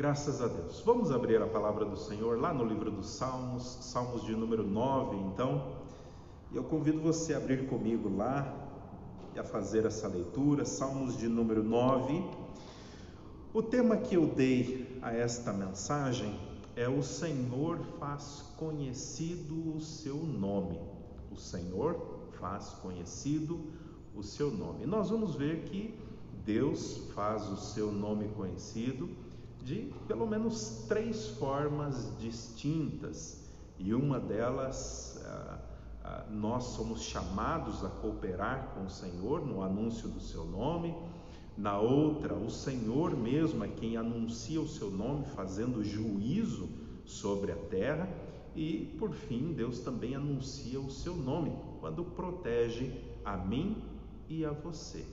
Graças a Deus. Vamos abrir a palavra do Senhor lá no livro dos Salmos, Salmos de número 9, então. E eu convido você a abrir comigo lá e a fazer essa leitura, Salmos de número 9. O tema que eu dei a esta mensagem é o Senhor faz conhecido o seu nome. O Senhor faz conhecido o seu nome. Nós vamos ver que Deus faz o seu nome conhecido de pelo menos três formas distintas, e uma delas ah, ah, nós somos chamados a cooperar com o Senhor no anúncio do seu nome. Na outra, o Senhor mesmo é quem anuncia o seu nome, fazendo juízo sobre a terra. E, por fim, Deus também anuncia o seu nome quando protege a mim e a você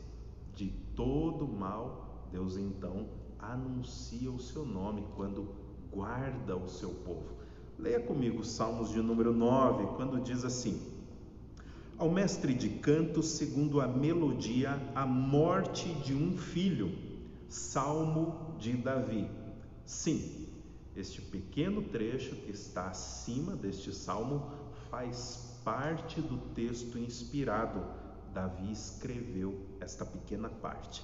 de todo mal. Deus então anuncia o seu nome quando guarda o seu povo. Leia comigo Salmos de número 9, quando diz assim: Ao mestre de canto, segundo a melodia, a morte de um filho. Salmo de Davi. Sim, este pequeno trecho que está acima deste salmo faz parte do texto inspirado. Davi escreveu esta pequena parte.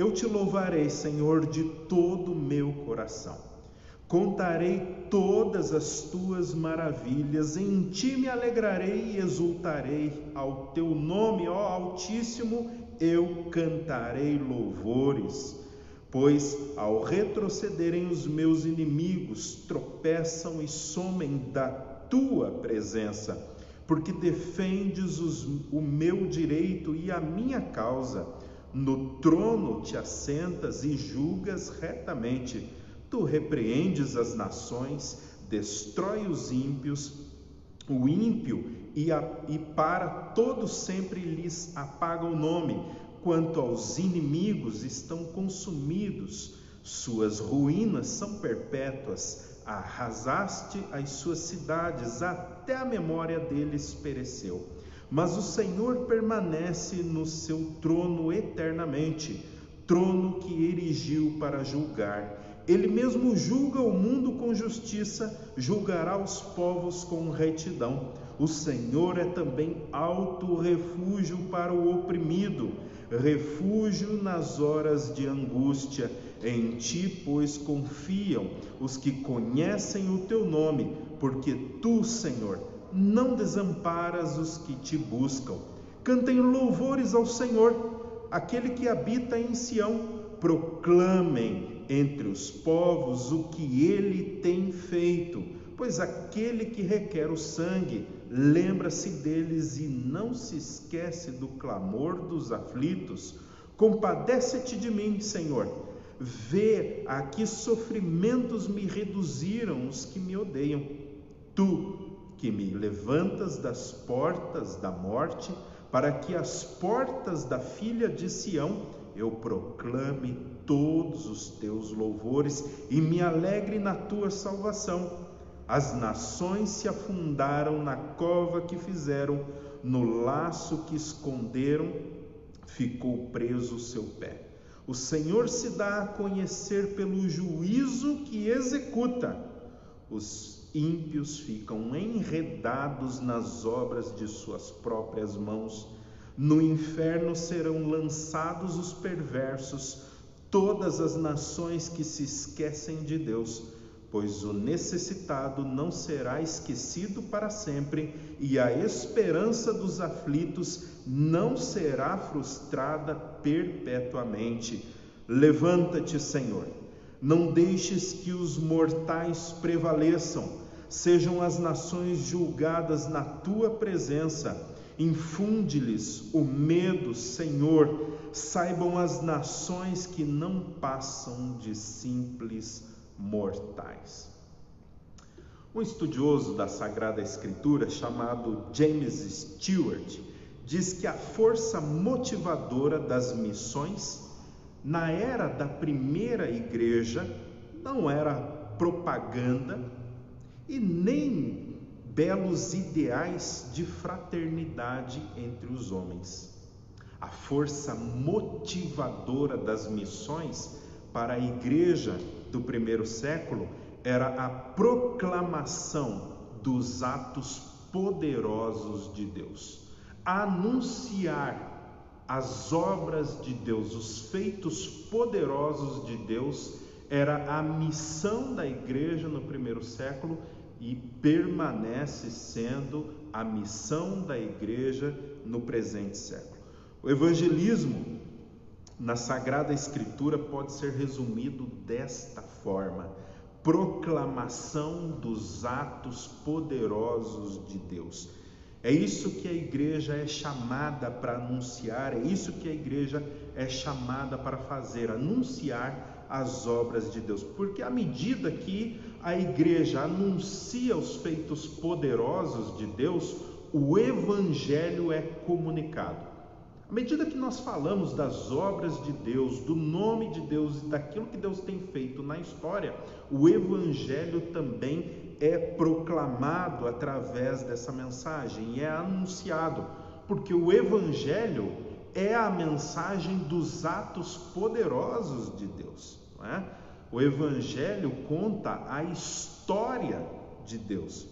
Eu te louvarei, Senhor, de todo o meu coração. Contarei todas as tuas maravilhas, em ti me alegrarei e exultarei. Ao teu nome, ó Altíssimo, eu cantarei louvores. Pois ao retrocederem os meus inimigos, tropeçam e somem da tua presença, porque defendes os, o meu direito e a minha causa no trono te assentas e julgas retamente. Tu repreendes as nações, destrói os ímpios, o ímpio, e, a, e para todos sempre lhes apaga o nome. Quanto aos inimigos, estão consumidos, suas ruínas são perpétuas. Arrasaste as suas cidades, até a memória deles pereceu mas o Senhor permanece no seu trono eternamente, trono que erigiu para julgar. Ele mesmo julga o mundo com justiça, julgará os povos com retidão. O Senhor é também alto refúgio para o oprimido, refúgio nas horas de angústia. Em ti, pois, confiam os que conhecem o teu nome, porque tu, Senhor, não desamparas os que te buscam. Cantem louvores ao Senhor, aquele que habita em Sião. Proclamem entre os povos o que ele tem feito, pois aquele que requer o sangue lembra-se deles e não se esquece do clamor dos aflitos. Compadece-te de mim, Senhor. Vê a que sofrimentos me reduziram os que me odeiam. Tu que me levantas das portas da morte, para que as portas da filha de Sião eu proclame todos os teus louvores e me alegre na tua salvação. As nações se afundaram na cova que fizeram, no laço que esconderam, ficou preso o seu pé. O Senhor se dá a conhecer pelo juízo que executa. Os ímpios ficam enredados nas obras de suas próprias mãos. No inferno serão lançados os perversos, todas as nações que se esquecem de Deus, pois o necessitado não será esquecido para sempre, e a esperança dos aflitos não será frustrada perpetuamente. Levanta-te, Senhor não deixes que os mortais prevaleçam, sejam as nações julgadas na tua presença. Infunde-lhes o medo, Senhor. Saibam as nações que não passam de simples mortais. Um estudioso da Sagrada Escritura chamado James Stewart diz que a força motivadora das missões na era da primeira igreja, não era propaganda e nem belos ideais de fraternidade entre os homens. A força motivadora das missões para a igreja do primeiro século era a proclamação dos atos poderosos de Deus, anunciar as obras de Deus, os feitos poderosos de Deus, era a missão da igreja no primeiro século e permanece sendo a missão da igreja no presente século. O evangelismo na Sagrada Escritura pode ser resumido desta forma: proclamação dos atos poderosos de Deus. É isso que a igreja é chamada para anunciar, é isso que a igreja é chamada para fazer, anunciar as obras de Deus. Porque à medida que a igreja anuncia os feitos poderosos de Deus, o evangelho é comunicado. À medida que nós falamos das obras de Deus, do nome de Deus e daquilo que Deus tem feito na história, o Evangelho também é proclamado através dessa mensagem e é anunciado, porque o Evangelho é a mensagem dos atos poderosos de Deus. É? O Evangelho conta a história de Deus.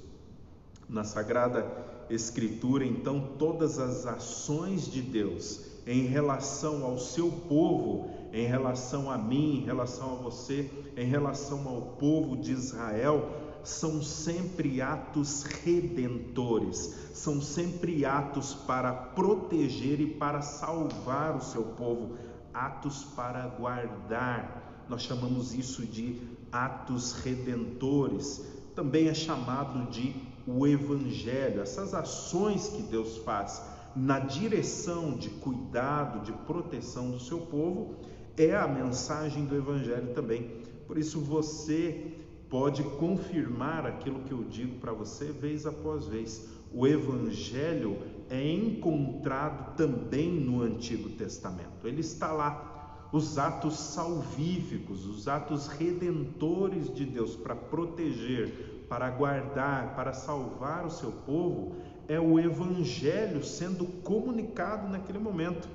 Na Sagrada Escritura, então, todas as ações de Deus em relação ao seu povo, em relação a mim, em relação a você, em relação ao povo de Israel, são sempre atos redentores, são sempre atos para proteger e para salvar o seu povo, atos para guardar. Nós chamamos isso de atos redentores. Também é chamado de o Evangelho, essas ações que Deus faz na direção de cuidado, de proteção do seu povo, é a mensagem do Evangelho também. Por isso você pode confirmar aquilo que eu digo para você vez após vez. O Evangelho é encontrado também no Antigo Testamento, ele está lá. Os atos salvíficos, os atos redentores de Deus para proteger, para guardar, para salvar o seu povo, é o Evangelho sendo comunicado naquele momento.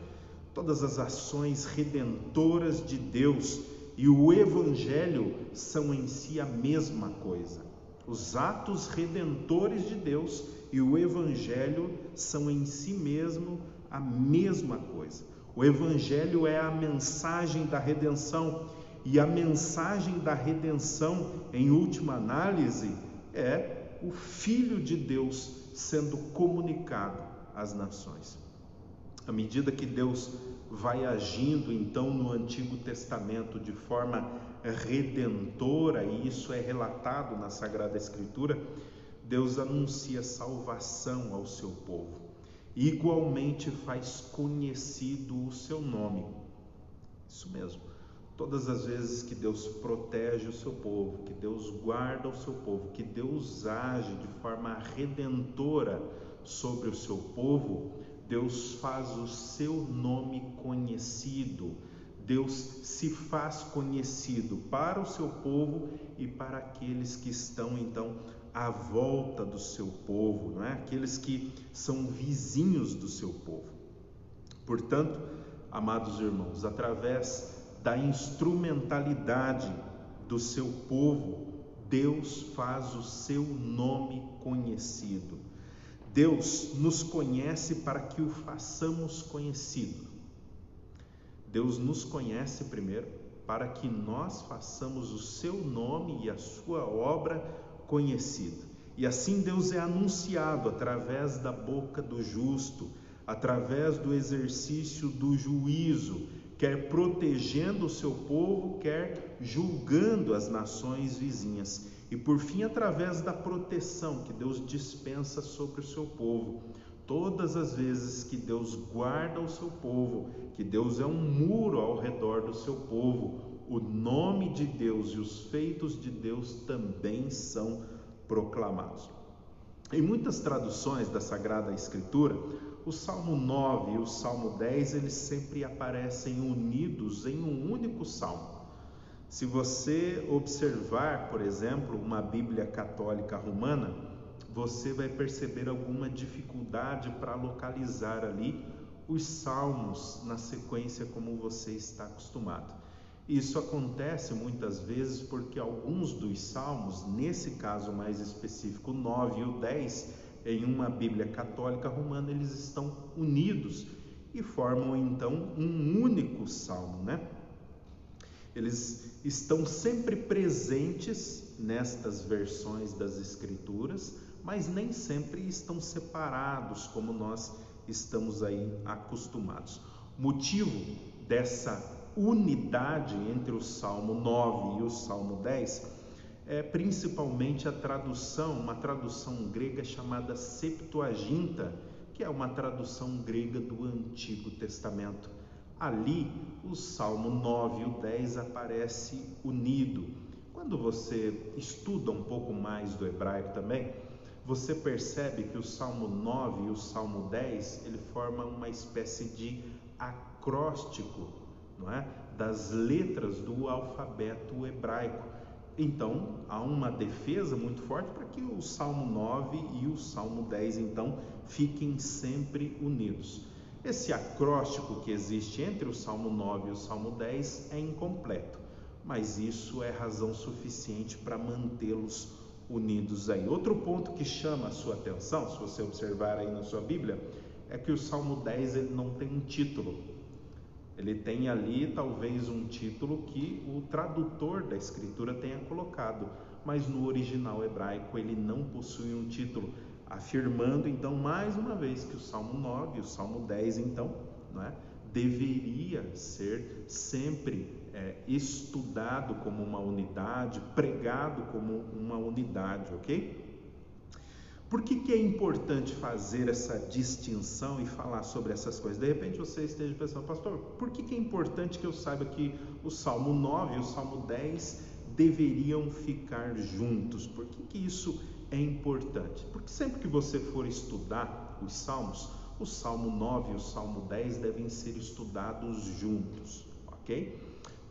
Todas as ações redentoras de Deus e o Evangelho são em si a mesma coisa. Os atos redentores de Deus e o Evangelho são em si mesmo a mesma coisa. O Evangelho é a mensagem da redenção e a mensagem da redenção, em última análise, é o Filho de Deus sendo comunicado às nações. À medida que Deus vai agindo então no Antigo Testamento de forma redentora, e isso é relatado na Sagrada Escritura, Deus anuncia salvação ao seu povo. Igualmente faz conhecido o seu nome. Isso mesmo Todas as vezes que Deus protege o seu povo, que Deus guarda o seu povo, que Deus age de forma redentora sobre o seu povo, Deus faz o seu nome conhecido. Deus se faz conhecido para o seu povo e para aqueles que estão então à volta do seu povo, não é? Aqueles que são vizinhos do seu povo. Portanto, amados irmãos, através da instrumentalidade do seu povo, Deus faz o seu nome conhecido. Deus nos conhece para que o façamos conhecido. Deus nos conhece primeiro para que nós façamos o seu nome e a sua obra conhecida. E assim Deus é anunciado através da boca do justo, através do exercício do juízo, quer protegendo o seu povo, quer julgando as nações vizinhas. E por fim, através da proteção que Deus dispensa sobre o seu povo. Todas as vezes que Deus guarda o seu povo, que Deus é um muro ao redor do seu povo, o nome de Deus e os feitos de Deus também são proclamados. Em muitas traduções da Sagrada Escritura, o Salmo 9 e o Salmo 10, eles sempre aparecem unidos em um único salmo. Se você observar, por exemplo, uma Bíblia católica romana, você vai perceber alguma dificuldade para localizar ali os salmos na sequência como você está acostumado. Isso acontece muitas vezes porque alguns dos salmos, nesse caso mais específico, o 9 e o 10, em uma Bíblia católica romana, eles estão unidos e formam então um único salmo, né? Eles estão sempre presentes nestas versões das Escrituras, mas nem sempre estão separados como nós estamos aí acostumados. Motivo dessa unidade entre o Salmo 9 e o Salmo 10 é principalmente a tradução, uma tradução grega chamada Septuaginta, que é uma tradução grega do Antigo Testamento. Ali, o Salmo 9 e o 10 aparece unido. Quando você estuda um pouco mais do hebraico também, você percebe que o Salmo 9 e o Salmo 10, ele forma uma espécie de acróstico não é? das letras do alfabeto hebraico. Então, há uma defesa muito forte para que o Salmo 9 e o Salmo 10 então fiquem sempre unidos. Esse acróstico que existe entre o Salmo 9 e o Salmo 10 é incompleto, mas isso é razão suficiente para mantê-los unidos aí. Outro ponto que chama a sua atenção, se você observar aí na sua Bíblia, é que o Salmo 10 ele não tem um título, ele tem ali talvez um título que o tradutor da escritura tenha colocado, mas no original hebraico ele não possui um título, afirmando então mais uma vez que o Salmo 9 e o Salmo 10 então, não é? deveria ser sempre é, estudado como uma unidade, pregado como uma unidade, ok? Por que, que é importante fazer essa distinção e falar sobre essas coisas? De repente você esteja pensando, pastor, por que, que é importante que eu saiba que o Salmo 9 e o Salmo 10 deveriam ficar juntos? Por que, que isso é importante? Porque sempre que você for estudar os Salmos, o Salmo 9 e o Salmo 10 devem ser estudados juntos, ok?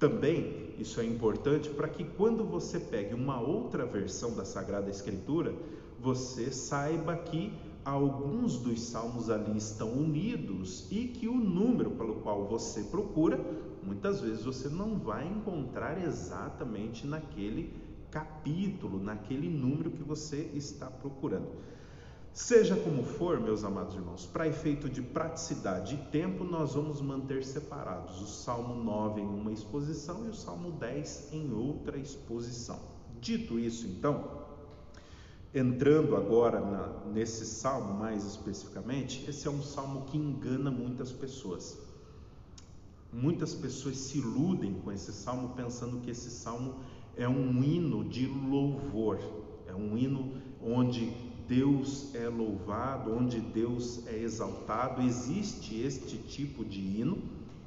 Também isso é importante para que quando você pegue uma outra versão da Sagrada Escritura, você saiba que alguns dos salmos ali estão unidos e que o número pelo qual você procura, muitas vezes você não vai encontrar exatamente naquele capítulo, naquele número que você está procurando. Seja como for, meus amados irmãos, para efeito de praticidade e tempo, nós vamos manter separados o Salmo 9 em uma exposição e o Salmo 10 em outra exposição. Dito isso, então, Entrando agora na, nesse salmo mais especificamente, esse é um salmo que engana muitas pessoas. Muitas pessoas se iludem com esse salmo pensando que esse salmo é um hino de louvor, é um hino onde Deus é louvado, onde Deus é exaltado. Existe este tipo de hino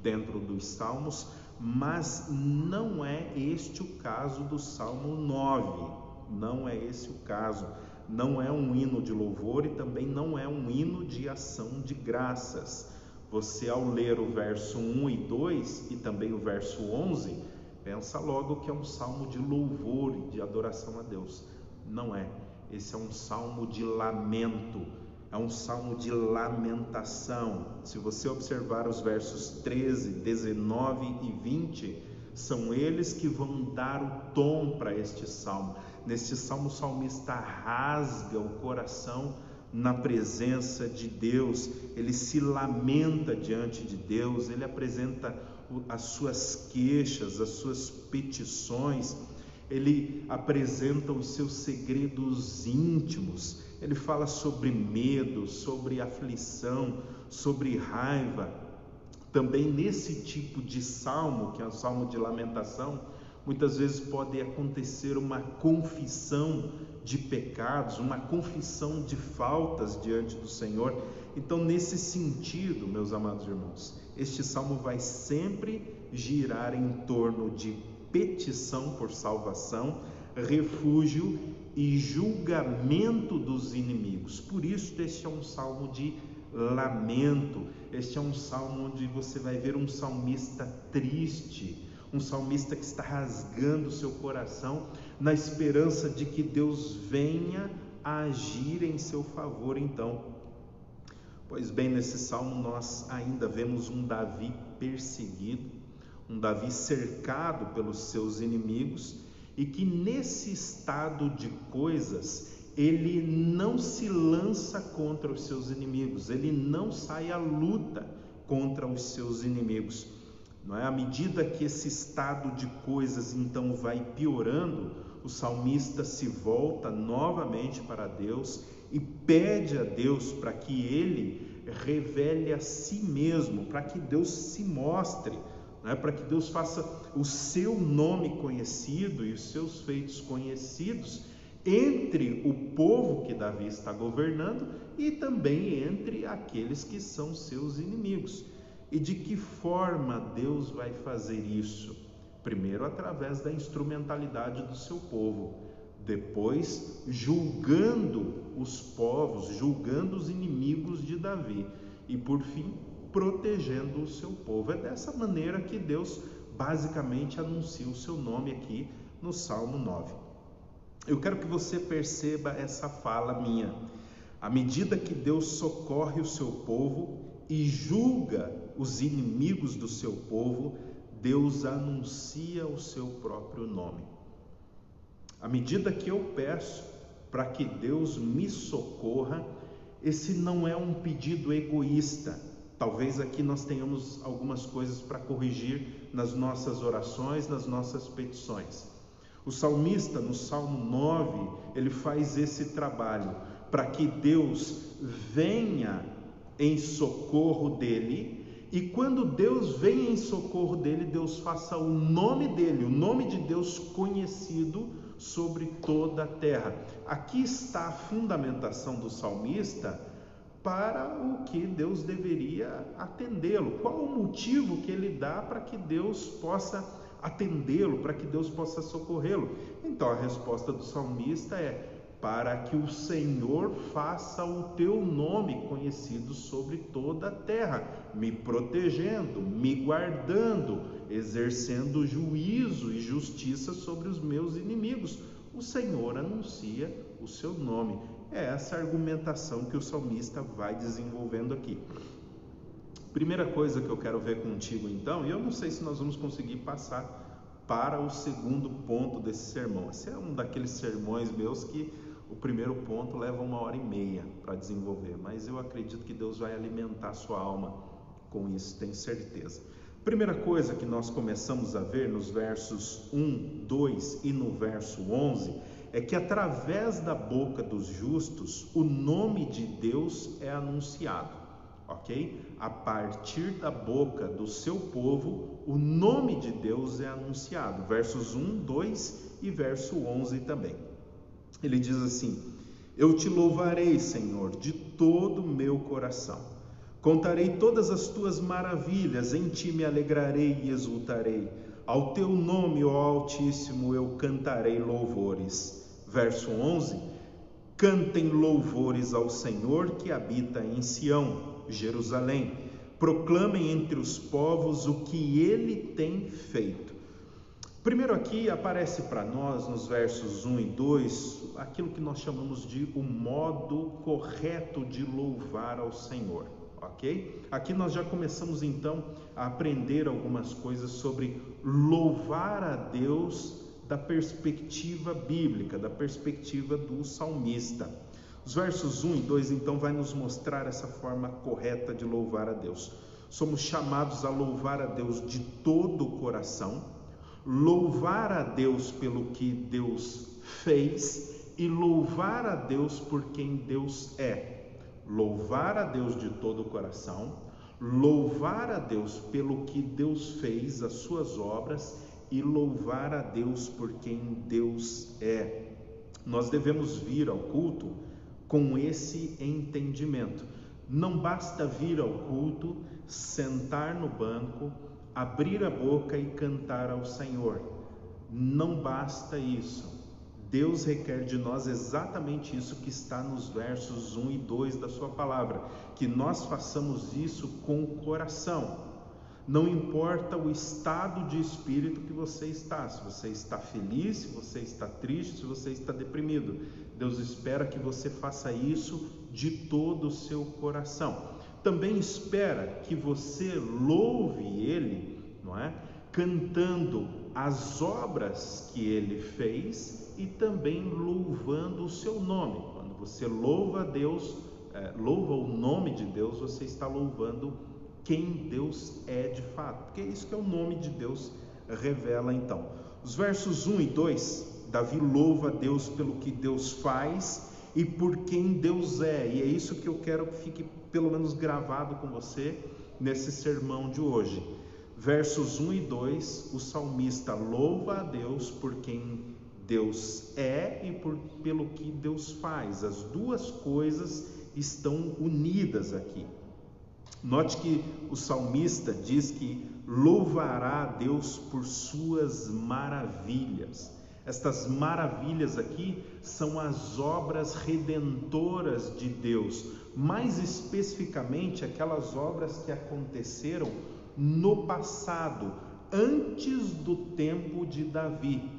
dentro dos salmos, mas não é este o caso do Salmo 9 não é esse o caso. Não é um hino de louvor e também não é um hino de ação de graças. Você, ao ler o verso 1 e 2 e também o verso 11, pensa logo que é um salmo de louvor e de adoração a Deus. Não é. Esse é um salmo de lamento, é um salmo de lamentação. Se você observar os versos 13, 19 e 20, são eles que vão dar o tom para este salmo. Neste salmo, o salmista rasga o coração na presença de Deus, ele se lamenta diante de Deus, ele apresenta as suas queixas, as suas petições, ele apresenta os seus segredos íntimos, ele fala sobre medo, sobre aflição, sobre raiva. Também nesse tipo de salmo, que é o salmo de lamentação, Muitas vezes pode acontecer uma confissão de pecados, uma confissão de faltas diante do Senhor. Então, nesse sentido, meus amados irmãos, este salmo vai sempre girar em torno de petição por salvação, refúgio e julgamento dos inimigos. Por isso, este é um salmo de lamento. Este é um salmo onde você vai ver um salmista triste, um salmista que está rasgando seu coração na esperança de que Deus venha agir em seu favor, então. Pois bem, nesse salmo nós ainda vemos um Davi perseguido, um Davi cercado pelos seus inimigos e que nesse estado de coisas ele não se lança contra os seus inimigos, ele não sai à luta contra os seus inimigos. Não é à medida que esse estado de coisas então vai piorando, o salmista se volta novamente para Deus e pede a Deus para que ele revele a si mesmo, para que Deus se mostre, né? para que Deus faça o seu nome conhecido e os seus feitos conhecidos entre o povo que Davi está governando e também entre aqueles que são seus inimigos. E de que forma Deus vai fazer isso? Primeiro, através da instrumentalidade do seu povo, depois, julgando os povos, julgando os inimigos de Davi, e por fim, protegendo o seu povo. É dessa maneira que Deus basicamente anuncia o seu nome aqui no Salmo 9. Eu quero que você perceba essa fala minha. À medida que Deus socorre o seu povo e julga os inimigos do seu povo, Deus anuncia o seu próprio nome. À medida que eu peço para que Deus me socorra, esse não é um pedido egoísta. Talvez aqui nós tenhamos algumas coisas para corrigir nas nossas orações, nas nossas petições. O salmista, no Salmo 9, ele faz esse trabalho para que Deus venha em socorro dele. E quando Deus vem em socorro dele, Deus faça o nome dele, o nome de Deus conhecido sobre toda a terra. Aqui está a fundamentação do salmista para o que Deus deveria atendê-lo. Qual o motivo que ele dá para que Deus possa atendê-lo, para que Deus possa socorrê-lo? Então a resposta do salmista é: para que o Senhor faça o teu nome conhecido sobre toda a terra, me protegendo, me guardando, exercendo juízo e justiça sobre os meus inimigos. O Senhor anuncia o seu nome. É essa argumentação que o salmista vai desenvolvendo aqui. Primeira coisa que eu quero ver contigo então, e eu não sei se nós vamos conseguir passar para o segundo ponto desse sermão. Esse é um daqueles sermões meus que o primeiro ponto leva uma hora e meia para desenvolver, mas eu acredito que Deus vai alimentar sua alma com isso, tenho certeza. Primeira coisa que nós começamos a ver nos versos 1, 2 e no verso 11 é que através da boca dos justos o nome de Deus é anunciado ok? A partir da boca do seu povo, o nome de Deus é anunciado. Versos 1, 2 e verso 11 também. Ele diz assim: Eu te louvarei, Senhor, de todo o meu coração. Contarei todas as tuas maravilhas, em ti me alegrarei e exultarei. Ao teu nome, ó Altíssimo, eu cantarei louvores. Verso 11: Cantem louvores ao Senhor que habita em Sião Jerusalém. Proclamem entre os povos o que ele tem feito. Primeiro aqui aparece para nós nos versos 1 e 2 aquilo que nós chamamos de o modo correto de louvar ao Senhor, ok? Aqui nós já começamos então a aprender algumas coisas sobre louvar a Deus da perspectiva bíblica, da perspectiva do salmista. Os versos 1 e 2 então vai nos mostrar essa forma correta de louvar a Deus. Somos chamados a louvar a Deus de todo o coração, louvar a Deus pelo que Deus fez e louvar a Deus por quem Deus é. Louvar a Deus de todo o coração, louvar a Deus pelo que Deus fez, as suas obras e louvar a Deus por quem Deus é. Nós devemos vir ao culto com esse entendimento. Não basta vir ao culto, sentar no banco, abrir a boca e cantar ao Senhor. Não basta isso. Deus requer de nós exatamente isso que está nos versos 1 e 2 da Sua palavra: que nós façamos isso com o coração. Não importa o estado de espírito que você está, se você está feliz, se você está triste, se você está deprimido. Deus espera que você faça isso de todo o seu coração. Também espera que você louve Ele, não é? cantando as obras que ele fez e também louvando o seu nome. Quando você louva Deus, é, louva o nome de Deus, você está louvando quem Deus é de fato, porque é isso que é o nome de Deus revela então. Os versos 1 e 2, Davi louva Deus pelo que Deus faz e por quem Deus é, e é isso que eu quero que fique pelo menos gravado com você nesse sermão de hoje. Versos 1 e 2, o salmista louva a Deus por quem Deus é e por, pelo que Deus faz. As duas coisas estão unidas aqui. Note que o salmista diz que louvará a Deus por suas maravilhas. Estas maravilhas aqui são as obras redentoras de Deus, mais especificamente aquelas obras que aconteceram no passado, antes do tempo de Davi,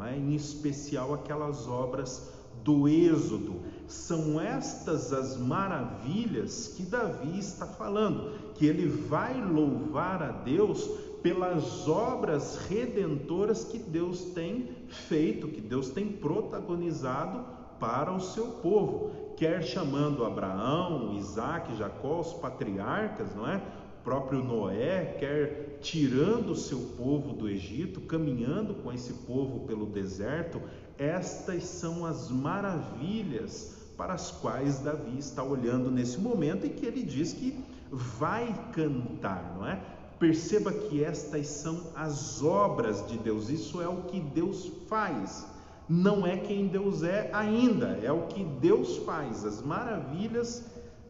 é? em especial aquelas obras do Êxodo. São estas as maravilhas que Davi está falando, que ele vai louvar a Deus pelas obras redentoras que Deus tem feito, que Deus tem protagonizado para o seu povo, quer chamando Abraão, Isaac, Jacó, os patriarcas, não é? O próprio Noé, quer tirando o seu povo do Egito, caminhando com esse povo pelo deserto, estas são as maravilhas para as quais Davi está olhando nesse momento e que ele diz que vai cantar, não é? Perceba que estas são as obras de Deus, isso é o que Deus faz, não é quem Deus é ainda, é o que Deus faz, as maravilhas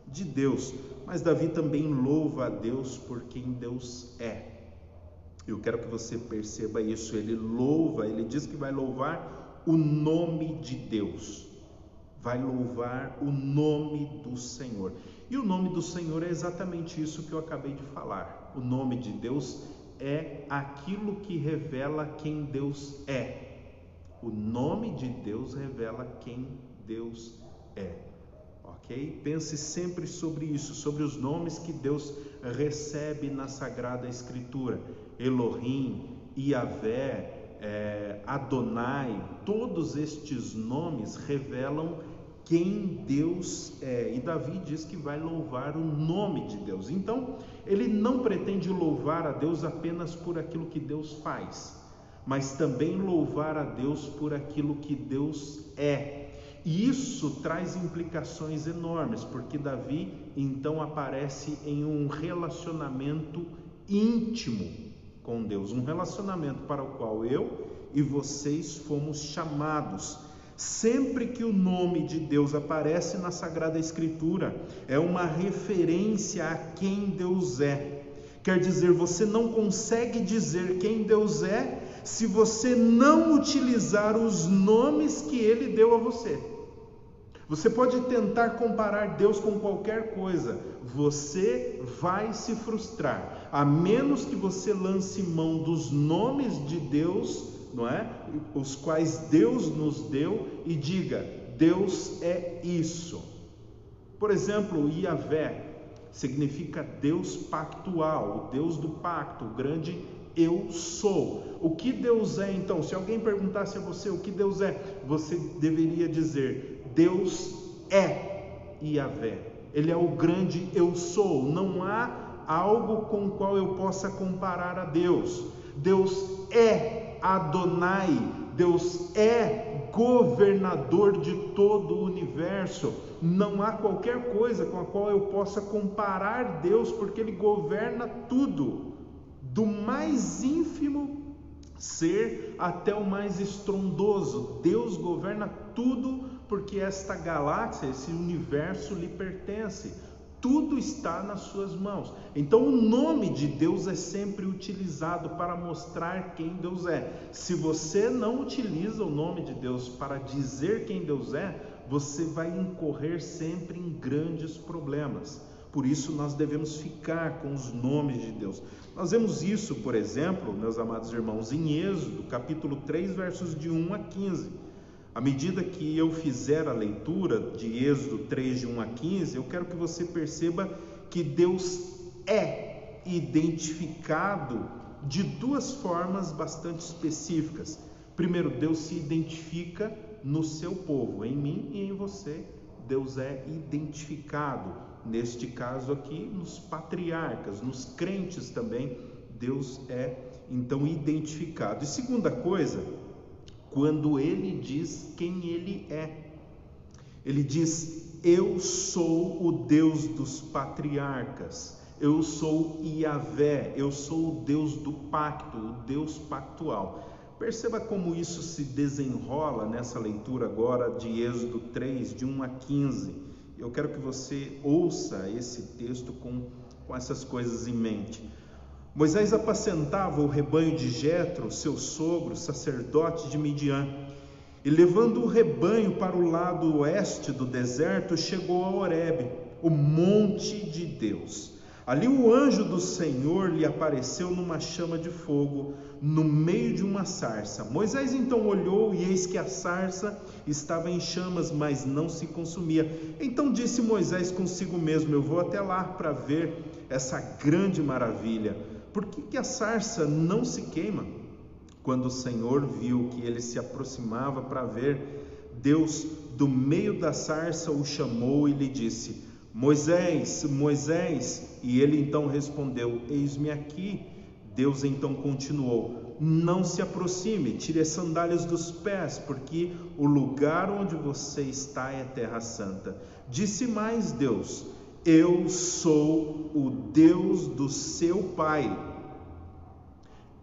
de Deus. Mas Davi também louva a Deus por quem Deus é. Eu quero que você perceba isso. Ele louva, ele diz que vai louvar o nome de Deus. Vai louvar o nome do Senhor. E o nome do Senhor é exatamente isso que eu acabei de falar. O nome de Deus é aquilo que revela quem Deus é. O nome de Deus revela quem Deus é. Ok? Pense sempre sobre isso, sobre os nomes que Deus recebe na Sagrada Escritura: Elohim, Iavé, é, Adonai. Todos estes nomes revelam quem Deus é. E Davi diz que vai louvar o nome de Deus. Então, ele não pretende louvar a Deus apenas por aquilo que Deus faz, mas também louvar a Deus por aquilo que Deus é. E isso traz implicações enormes, porque Davi então aparece em um relacionamento íntimo com Deus, um relacionamento para o qual eu e vocês fomos chamados. Sempre que o nome de Deus aparece na Sagrada Escritura, é uma referência a quem Deus é. Quer dizer, você não consegue dizer quem Deus é se você não utilizar os nomes que ele deu a você. Você pode tentar comparar Deus com qualquer coisa, você vai se frustrar, a menos que você lance mão dos nomes de Deus, não é? Os quais Deus nos deu e diga: Deus é isso. Por exemplo, Iavé significa Deus pactual, o Deus do pacto, o grande eu sou. O que Deus é então? Se alguém perguntasse a você o que Deus é, você deveria dizer: Deus é Yahvé. Ele é o grande eu sou. Não há algo com o qual eu possa comparar a Deus. Deus é Adonai. Deus é governador de todo o universo. Não há qualquer coisa com a qual eu possa comparar Deus, porque Ele governa tudo, do mais ínfimo ser até o mais estrondoso. Deus governa tudo porque esta galáxia, esse universo lhe pertence. Tudo está nas suas mãos. Então, o nome de Deus é sempre utilizado para mostrar quem Deus é. Se você não utiliza o nome de Deus para dizer quem Deus é, você vai incorrer sempre em grandes problemas. Por isso, nós devemos ficar com os nomes de Deus. Nós vemos isso, por exemplo, meus amados irmãos, em Êxodo, capítulo 3, versos de 1 a 15. À medida que eu fizer a leitura de Êxodo 3, de 1 a 15, eu quero que você perceba que Deus é identificado de duas formas bastante específicas. Primeiro, Deus se identifica no seu povo, em mim e em você. Deus é identificado, neste caso aqui, nos patriarcas, nos crentes também, Deus é então identificado. E segunda coisa, quando ele diz quem ele é. Ele diz: Eu sou o Deus dos patriarcas. Eu sou Iavé, eu sou o Deus do pacto, o Deus pactual. Perceba como isso se desenrola nessa leitura agora de Êxodo 3, de 1 a 15. Eu quero que você ouça esse texto com, com essas coisas em mente. Moisés apacentava o rebanho de Jetro, seu sogro, sacerdote de Midian. E levando o rebanho para o lado oeste do deserto, chegou a Horebe, o monte de Deus. Ali o anjo do Senhor lhe apareceu numa chama de fogo, no meio de uma sarça. Moisés então olhou e eis que a sarça estava em chamas, mas não se consumia. Então disse Moisés consigo mesmo: Eu vou até lá para ver essa grande maravilha. Por que, que a sarça não se queima? Quando o Senhor viu que ele se aproximava para ver, Deus do meio da sarça o chamou e lhe disse: Moisés, Moisés, e ele então respondeu: Eis-me aqui. Deus então continuou: Não se aproxime, tire as sandálias dos pés, porque o lugar onde você está é terra santa. Disse mais Deus: Eu sou o Deus do seu pai.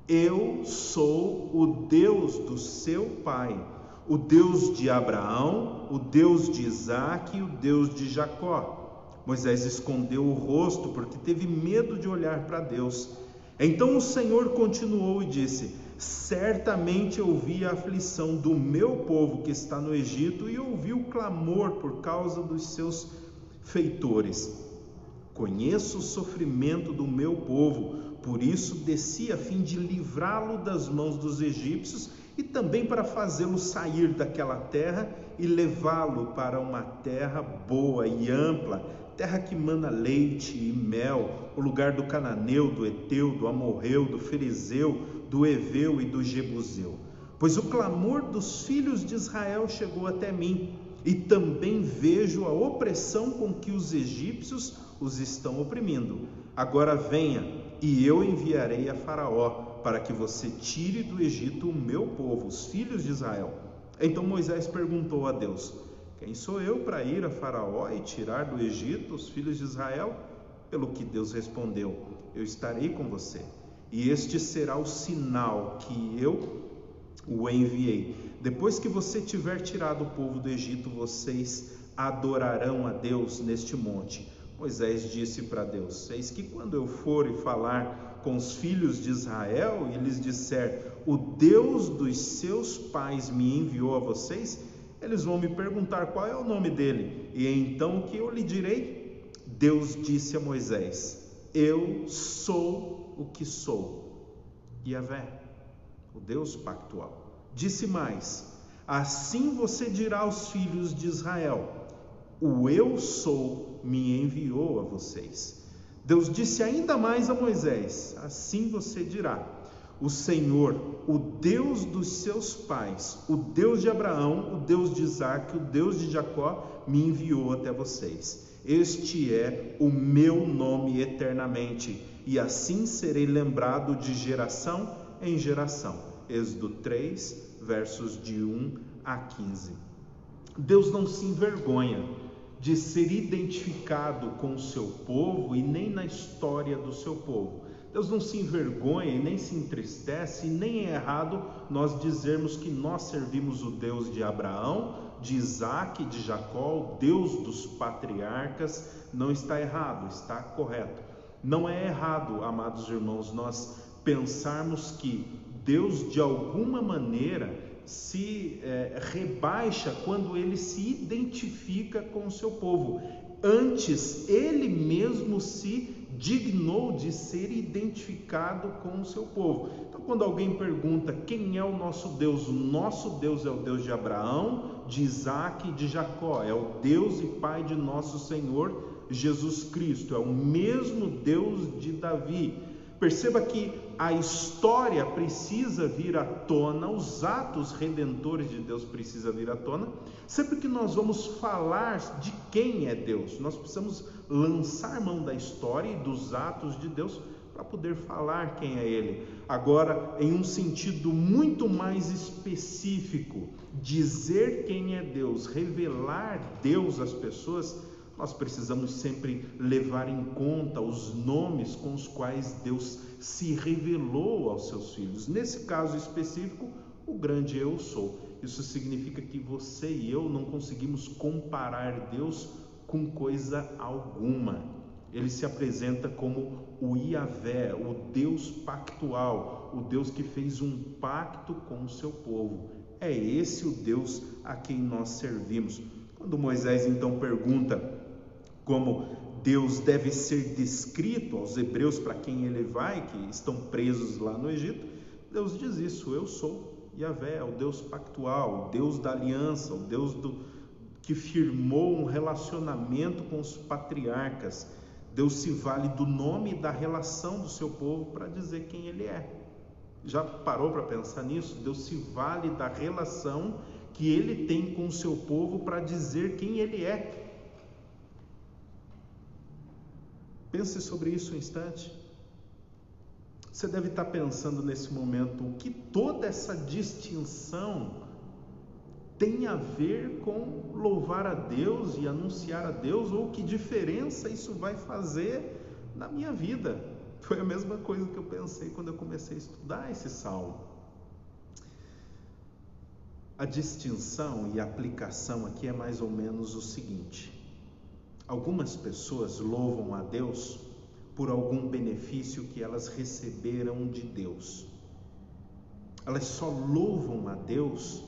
Eu sou o Deus do seu pai, o Deus de Abraão, o Deus de Isaac e o Deus de Jacó. Moisés escondeu o rosto porque teve medo de olhar para Deus. Então o Senhor continuou e disse: Certamente ouvi a aflição do meu povo que está no Egito e ouvi o clamor por causa dos seus feitores. Conheço o sofrimento do meu povo, por isso desci a fim de livrá-lo das mãos dos egípcios e também para fazê-lo sair daquela terra e levá-lo para uma terra boa e ampla terra que mana leite e mel, o lugar do cananeu, do eteu, do amorreu, do ferizeu, do eveu e do jebuseu. Pois o clamor dos filhos de Israel chegou até mim, e também vejo a opressão com que os egípcios os estão oprimindo. Agora venha, e eu enviarei a Faraó, para que você tire do Egito o meu povo, os filhos de Israel. Então Moisés perguntou a Deus: quem sou eu para ir a Faraó e tirar do Egito os filhos de Israel? Pelo que Deus respondeu: Eu estarei com você, e este será o sinal que eu o enviei. Depois que você tiver tirado o povo do Egito, vocês adorarão a Deus neste monte. Moisés disse para Deus: Eis que quando eu for e falar com os filhos de Israel e lhes disser: O Deus dos seus pais me enviou a vocês, eles vão me perguntar qual é o nome dele, e então o que eu lhe direi? Deus disse a Moisés: Eu sou o que sou. Yahvé, o Deus pactual. Disse mais: Assim você dirá aos filhos de Israel: O eu sou me enviou a vocês. Deus disse ainda mais a Moisés: Assim você dirá: o Senhor, o Deus dos seus pais, o Deus de Abraão, o Deus de Isaac, o Deus de Jacó, me enviou até vocês. Este é o meu nome eternamente, e assim serei lembrado de geração em geração. Êxodo 3, versos de 1 a 15. Deus não se envergonha de ser identificado com o seu povo e nem na história do seu povo. Deus não se envergonha e nem se entristece, e nem é errado nós dizermos que nós servimos o Deus de Abraão, de Isaac, de Jacó, o Deus dos patriarcas. Não está errado, está correto. Não é errado, amados irmãos, nós pensarmos que Deus de alguma maneira se é, rebaixa quando ele se identifica com o seu povo. Antes, ele mesmo se dignou de ser identificado com o seu povo. Então, quando alguém pergunta quem é o nosso Deus, o nosso Deus é o Deus de Abraão, de Isaac e de Jacó, é o Deus e Pai de nosso Senhor Jesus Cristo, é o mesmo Deus de Davi. Perceba que a história precisa vir à tona, os atos redentores de Deus precisam vir à tona. Sempre que nós vamos falar de quem é Deus, nós precisamos lançar mão da história e dos atos de Deus para poder falar quem é Ele. Agora, em um sentido muito mais específico, dizer quem é Deus, revelar Deus às pessoas, nós precisamos sempre levar em conta os nomes com os quais Deus se revelou aos seus filhos. Nesse caso específico, o grande eu sou. Isso significa que você e eu não conseguimos comparar Deus com coisa alguma ele se apresenta como o Iavé, o Deus pactual, o Deus que fez um pacto com o seu povo. É esse o Deus a quem nós servimos. Quando Moisés então pergunta como Deus deve ser descrito aos hebreus para quem ele vai, que estão presos lá no Egito, Deus diz isso: Eu sou Yahvé, o Deus pactual, o Deus da aliança, o Deus do, que firmou um relacionamento com os patriarcas Deus se vale do nome e da relação do seu povo para dizer quem ele é. Já parou para pensar nisso? Deus se vale da relação que ele tem com o seu povo para dizer quem ele é. Pense sobre isso um instante. Você deve estar pensando nesse momento o que toda essa distinção tem a ver com louvar a Deus e anunciar a Deus, ou que diferença isso vai fazer na minha vida. Foi a mesma coisa que eu pensei quando eu comecei a estudar esse salmo. A distinção e aplicação aqui é mais ou menos o seguinte: algumas pessoas louvam a Deus por algum benefício que elas receberam de Deus. Elas só louvam a Deus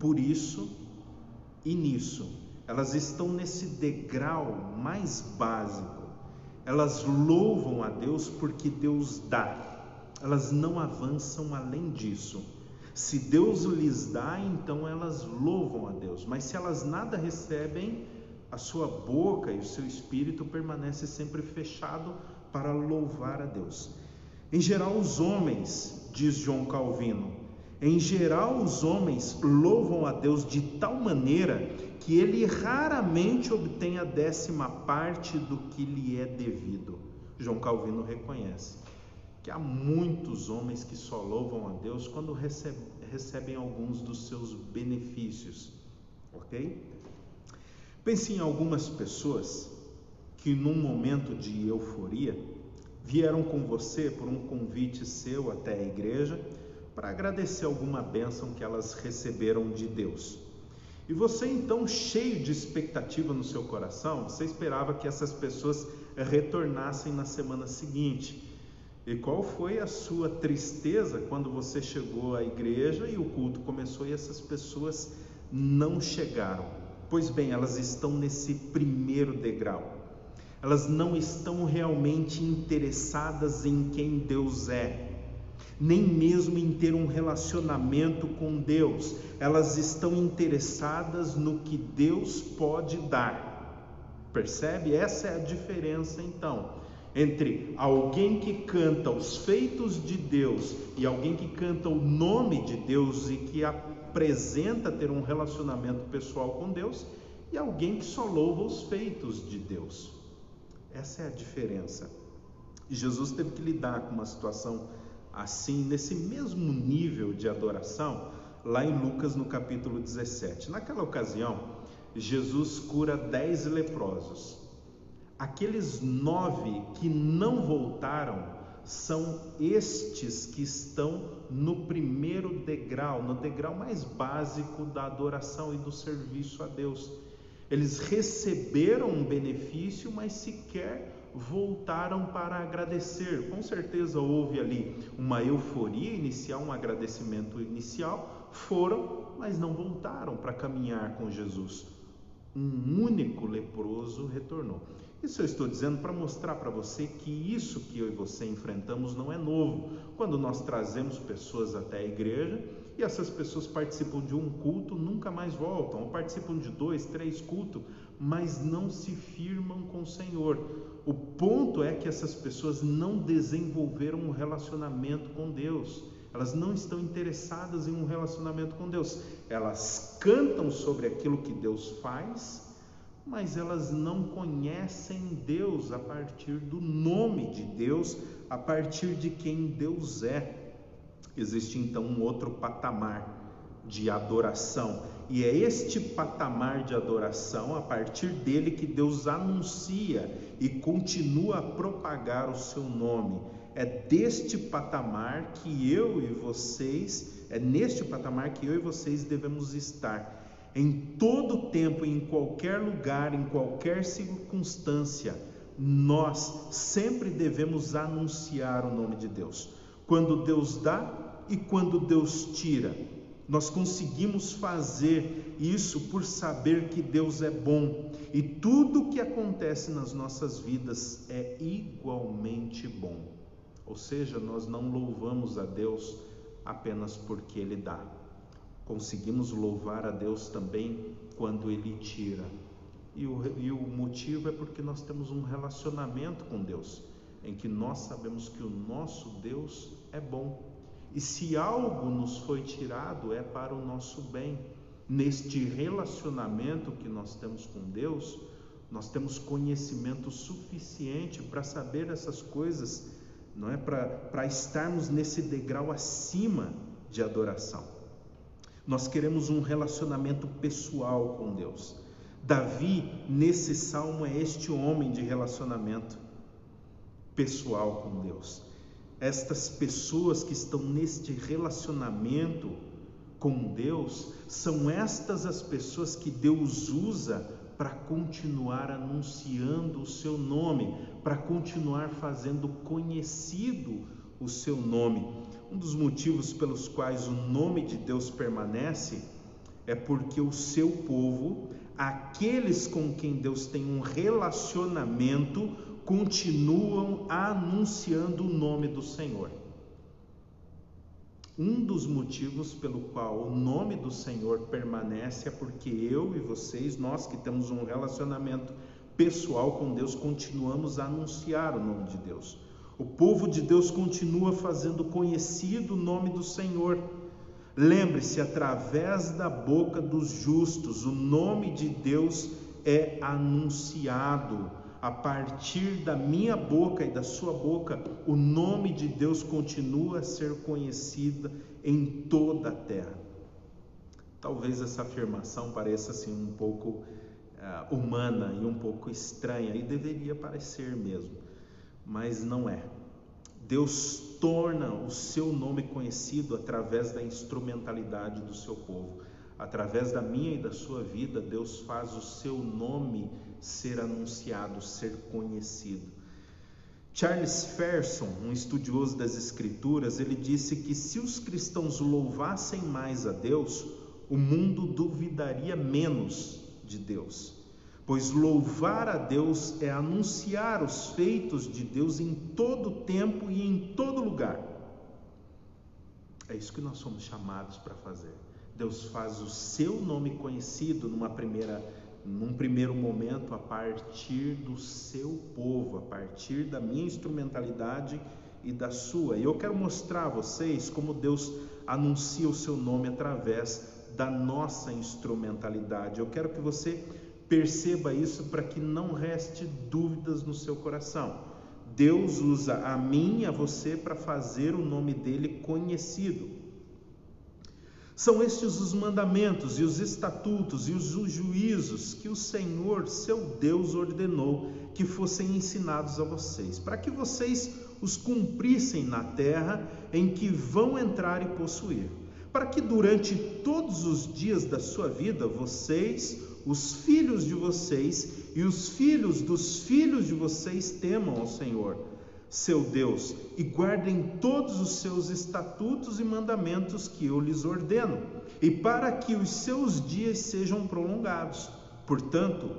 por isso e nisso, elas estão nesse degrau mais básico. Elas louvam a Deus porque Deus dá. Elas não avançam além disso. Se Deus lhes dá, então elas louvam a Deus. Mas se elas nada recebem, a sua boca e o seu espírito permanece sempre fechado para louvar a Deus. Em geral, os homens, diz João Calvino, em geral, os homens louvam a Deus de tal maneira que ele raramente obtém a décima parte do que lhe é devido. João Calvino reconhece que há muitos homens que só louvam a Deus quando recebem, alguns dos seus benefícios, ok? Pense em algumas pessoas que, num momento de euforia, vieram com você por um convite seu até a igreja para agradecer alguma bênção que elas receberam de Deus. E você então, cheio de expectativa no seu coração, você esperava que essas pessoas retornassem na semana seguinte. E qual foi a sua tristeza quando você chegou à igreja e o culto começou e essas pessoas não chegaram? Pois bem, elas estão nesse primeiro degrau. Elas não estão realmente interessadas em quem Deus é nem mesmo em ter um relacionamento com Deus. Elas estão interessadas no que Deus pode dar. Percebe? Essa é a diferença então entre alguém que canta os feitos de Deus e alguém que canta o nome de Deus e que apresenta ter um relacionamento pessoal com Deus e alguém que só louva os feitos de Deus. Essa é a diferença. E Jesus teve que lidar com uma situação assim, nesse mesmo nível de adoração, lá em Lucas no capítulo 17. Naquela ocasião, Jesus cura dez leprosos. Aqueles nove que não voltaram são estes que estão no primeiro degrau, no degrau mais básico da adoração e do serviço a Deus. Eles receberam um benefício, mas sequer voltaram para agradecer. Com certeza houve ali uma euforia inicial, um agradecimento inicial. Foram, mas não voltaram para caminhar com Jesus. Um único leproso retornou. Isso eu estou dizendo para mostrar para você que isso que eu e você enfrentamos não é novo. Quando nós trazemos pessoas até a igreja e essas pessoas participam de um culto, nunca mais voltam, ou participam de dois, três cultos, mas não se firmam com o Senhor. O ponto é que essas pessoas não desenvolveram um relacionamento com Deus. Elas não estão interessadas em um relacionamento com Deus. Elas cantam sobre aquilo que Deus faz, mas elas não conhecem Deus a partir do nome de Deus, a partir de quem Deus é. Existe então um outro patamar de adoração, e é este patamar de adoração, a partir dele, que Deus anuncia e continua a propagar o seu nome. É deste patamar que eu e vocês, é neste patamar que eu e vocês devemos estar. Em todo tempo, em qualquer lugar, em qualquer circunstância, nós sempre devemos anunciar o nome de Deus. Quando Deus dá e quando Deus tira. Nós conseguimos fazer isso por saber que Deus é bom e tudo que acontece nas nossas vidas é igualmente bom. Ou seja, nós não louvamos a Deus apenas porque Ele dá. Conseguimos louvar a Deus também quando Ele tira. E o, e o motivo é porque nós temos um relacionamento com Deus, em que nós sabemos que o nosso Deus é bom e se algo nos foi tirado, é para o nosso bem. Neste relacionamento que nós temos com Deus, nós temos conhecimento suficiente para saber essas coisas, não é para estarmos nesse degrau acima de adoração. Nós queremos um relacionamento pessoal com Deus. Davi, nesse salmo, é este homem de relacionamento pessoal com Deus estas pessoas que estão neste relacionamento com Deus, são estas as pessoas que Deus usa para continuar anunciando o seu nome, para continuar fazendo conhecido o seu nome. Um dos motivos pelos quais o nome de Deus permanece é porque o seu povo, aqueles com quem Deus tem um relacionamento, continuam anunciando o nome do Senhor. Um dos motivos pelo qual o nome do Senhor permanece é porque eu e vocês, nós que temos um relacionamento pessoal com Deus, continuamos a anunciar o nome de Deus. O povo de Deus continua fazendo conhecido o nome do Senhor. Lembre-se, através da boca dos justos, o nome de Deus é anunciado a partir da minha boca e da sua boca, o nome de Deus continua a ser conhecido em toda a terra. Talvez essa afirmação pareça assim um pouco uh, humana e um pouco estranha, e deveria parecer mesmo, mas não é. Deus torna o seu nome conhecido através da instrumentalidade do seu povo. Através da minha e da sua vida, Deus faz o seu nome ser anunciado, ser conhecido. Charles Ferson, um estudioso das Escrituras, ele disse que se os cristãos louvassem mais a Deus, o mundo duvidaria menos de Deus. Pois louvar a Deus é anunciar os feitos de Deus em todo tempo e em todo lugar. É isso que nós somos chamados para fazer. Deus faz o seu nome conhecido numa primeira num primeiro momento a partir do seu povo, a partir da minha instrumentalidade e da sua. E eu quero mostrar a vocês como Deus anuncia o seu nome através da nossa instrumentalidade. Eu quero que você perceba isso para que não reste dúvidas no seu coração. Deus usa a mim e a você para fazer o nome dele conhecido. São estes os mandamentos e os estatutos e os juízos que o Senhor, seu Deus, ordenou que fossem ensinados a vocês, para que vocês os cumprissem na terra em que vão entrar e possuir, para que durante todos os dias da sua vida vocês, os filhos de vocês e os filhos dos filhos de vocês temam ao Senhor seu Deus, e guardem todos os seus estatutos e mandamentos que eu lhes ordeno, e para que os seus dias sejam prolongados. Portanto,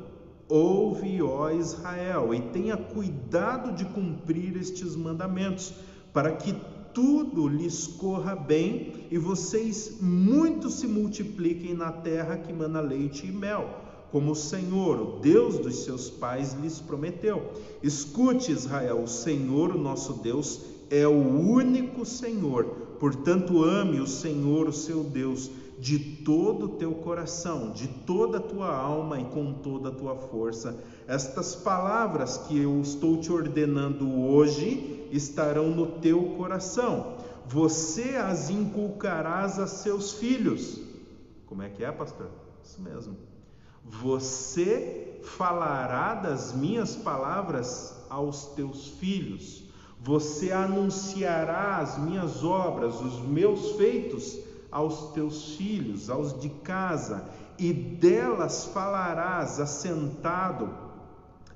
ouve, ó Israel, e tenha cuidado de cumprir estes mandamentos, para que tudo lhes corra bem e vocês muito se multipliquem na terra que mana leite e mel, como o Senhor, o Deus dos seus pais, lhes prometeu. Escute, Israel, o Senhor, o nosso Deus, é o único Senhor. Portanto, ame o Senhor, o seu Deus, de todo o teu coração, de toda a tua alma e com toda a tua força. Estas palavras que eu estou te ordenando hoje estarão no teu coração. Você as inculcarás a seus filhos. Como é que é, pastor? Isso mesmo. Você falará das minhas palavras aos teus filhos. Você anunciará as minhas obras, os meus feitos aos teus filhos, aos de casa, e delas falarás assentado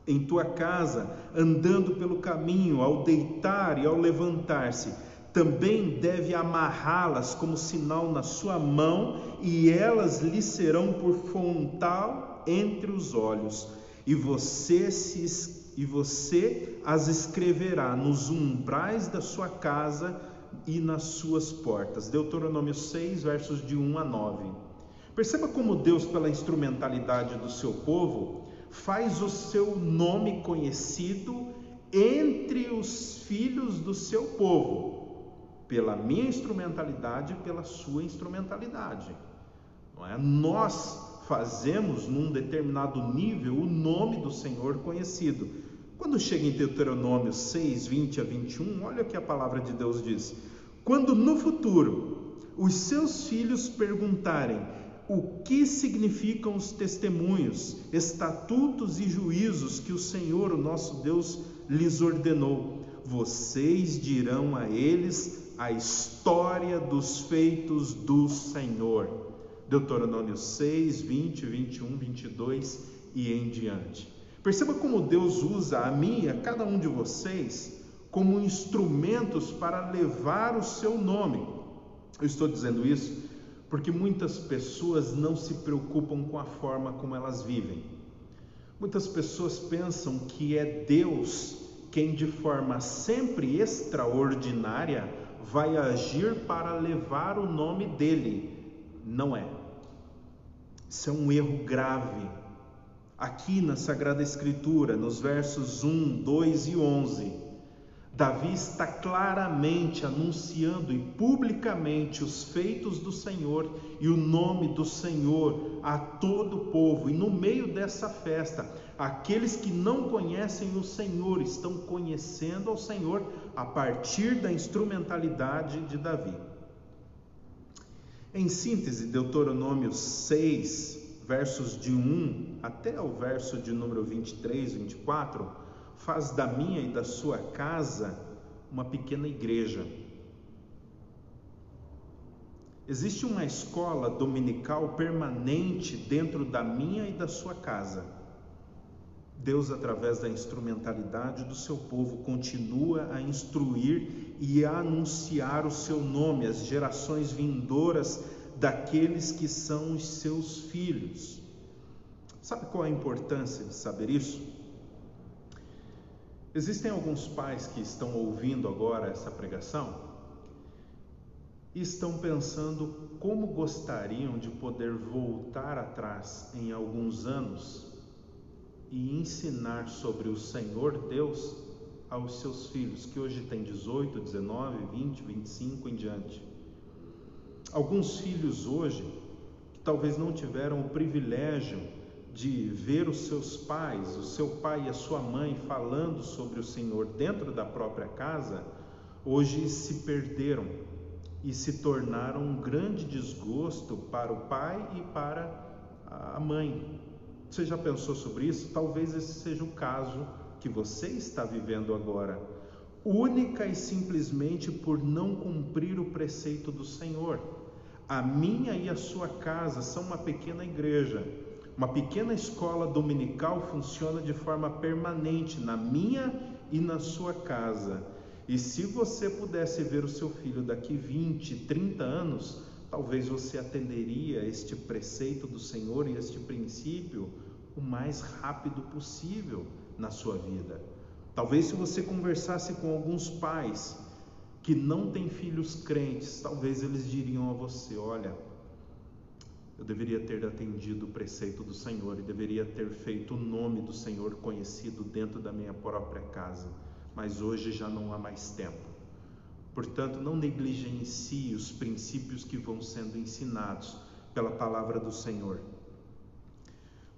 em tua casa, andando pelo caminho, ao deitar e ao levantar-se. Também deve amarrá-las como sinal na sua mão, e elas lhe serão por frontal entre os olhos. E você se e você as escreverá nos umbrais da sua casa e nas suas portas. Deuteronômio 6, versos de 1 a 9. Perceba como Deus, pela instrumentalidade do seu povo, faz o seu nome conhecido entre os filhos do seu povo, pela minha instrumentalidade e pela sua instrumentalidade. Não é? Nós fazemos num determinado nível o nome do Senhor conhecido. Quando chega em Deuteronômio 6, 20 a 21, olha o que a palavra de Deus diz: quando no futuro os seus filhos perguntarem o que significam os testemunhos, estatutos e juízos que o Senhor, o nosso Deus, lhes ordenou, vocês dirão a eles a história dos feitos do Senhor. Deuteronômio 6, 20, 21, 22 e em diante. Perceba como Deus usa a mim e a cada um de vocês como instrumentos para levar o seu nome. Eu estou dizendo isso porque muitas pessoas não se preocupam com a forma como elas vivem. Muitas pessoas pensam que é Deus quem, de forma sempre extraordinária, vai agir para levar o nome dele. Não é. Isso é um erro grave. Aqui na Sagrada Escritura, nos versos 1, 2 e 11, Davi está claramente anunciando e publicamente os feitos do Senhor e o nome do Senhor a todo o povo. E no meio dessa festa, aqueles que não conhecem o Senhor estão conhecendo ao Senhor a partir da instrumentalidade de Davi. Em síntese, Deuteronômio 6, versos de 1 até o verso de número 23, 24 faz da minha e da sua casa uma pequena igreja. Existe uma escola dominical permanente dentro da minha e da sua casa. Deus, através da instrumentalidade do seu povo, continua a instruir e a anunciar o seu nome às gerações vindouras daqueles que são os seus filhos. Sabe qual a importância de saber isso? Existem alguns pais que estão ouvindo agora essa pregação e estão pensando como gostariam de poder voltar atrás em alguns anos e ensinar sobre o Senhor Deus aos seus filhos, que hoje têm 18, 19, 20, 25 em diante. Alguns filhos hoje que talvez não tiveram o privilégio de ver os seus pais, o seu pai e a sua mãe falando sobre o Senhor dentro da própria casa, hoje se perderam e se tornaram um grande desgosto para o pai e para a mãe. Você já pensou sobre isso? Talvez esse seja o caso que você está vivendo agora, única e simplesmente por não cumprir o preceito do Senhor. A minha e a sua casa são uma pequena igreja uma pequena escola dominical funciona de forma permanente na minha e na sua casa. E se você pudesse ver o seu filho daqui 20, 30 anos, talvez você atenderia este preceito do Senhor e este princípio o mais rápido possível na sua vida. Talvez se você conversasse com alguns pais que não têm filhos crentes, talvez eles diriam a você: olha, eu deveria ter atendido o preceito do Senhor e deveria ter feito o nome do Senhor conhecido dentro da minha própria casa, mas hoje já não há mais tempo. Portanto, não negligencie os princípios que vão sendo ensinados pela palavra do Senhor.